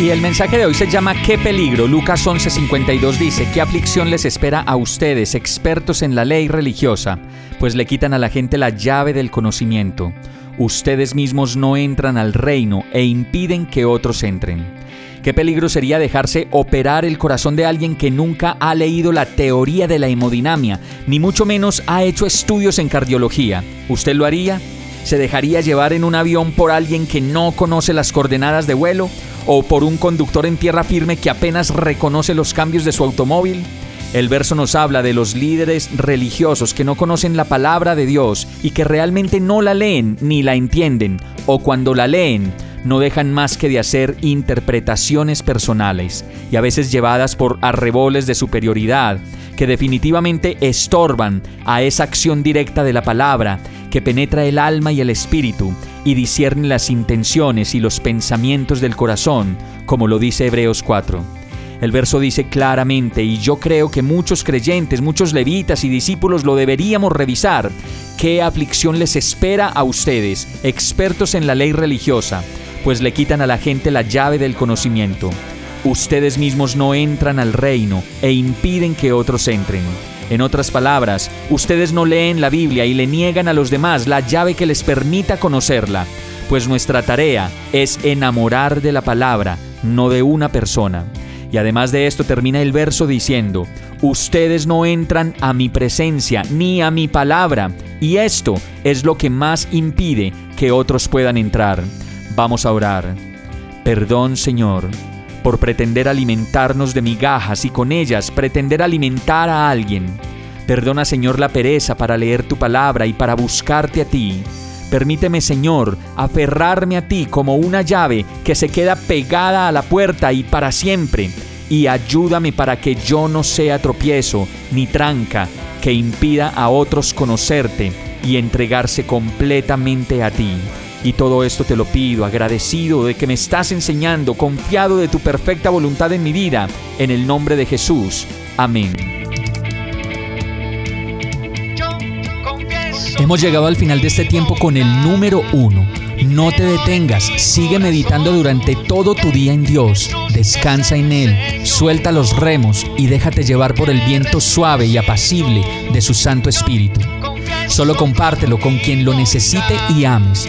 Y el mensaje de hoy se llama ¿Qué peligro? Lucas 11:52 dice, ¿qué aflicción les espera a ustedes, expertos en la ley religiosa? Pues le quitan a la gente la llave del conocimiento. Ustedes mismos no entran al reino e impiden que otros entren. ¿Qué peligro sería dejarse operar el corazón de alguien que nunca ha leído la teoría de la hemodinamia, ni mucho menos ha hecho estudios en cardiología? ¿Usted lo haría? ¿Se dejaría llevar en un avión por alguien que no conoce las coordenadas de vuelo? ¿O por un conductor en tierra firme que apenas reconoce los cambios de su automóvil? El verso nos habla de los líderes religiosos que no conocen la palabra de Dios y que realmente no la leen ni la entienden, o cuando la leen, no dejan más que de hacer interpretaciones personales y a veces llevadas por arreboles de superioridad que definitivamente estorban a esa acción directa de la palabra que penetra el alma y el espíritu y discierne las intenciones y los pensamientos del corazón, como lo dice Hebreos 4. El verso dice claramente, y yo creo que muchos creyentes, muchos levitas y discípulos lo deberíamos revisar, qué aflicción les espera a ustedes, expertos en la ley religiosa, pues le quitan a la gente la llave del conocimiento. Ustedes mismos no entran al reino e impiden que otros entren. En otras palabras, ustedes no leen la Biblia y le niegan a los demás la llave que les permita conocerla, pues nuestra tarea es enamorar de la palabra, no de una persona. Y además de esto termina el verso diciendo, ustedes no entran a mi presencia ni a mi palabra, y esto es lo que más impide que otros puedan entrar. Vamos a orar. Perdón, Señor por pretender alimentarnos de migajas y con ellas pretender alimentar a alguien. Perdona, Señor, la pereza para leer tu palabra y para buscarte a ti. Permíteme, Señor, aferrarme a ti como una llave que se queda pegada a la puerta y para siempre. Y ayúdame para que yo no sea tropiezo ni tranca que impida a otros conocerte y entregarse completamente a ti. Y todo esto te lo pido, agradecido de que me estás enseñando, confiado de tu perfecta voluntad en mi vida, en el nombre de Jesús. Amén. Hemos llegado al final de este tiempo con el número uno. No te detengas, sigue meditando durante todo tu día en Dios, descansa en Él, suelta los remos y déjate llevar por el viento suave y apacible de su Santo Espíritu. Solo compártelo con quien lo necesite y ames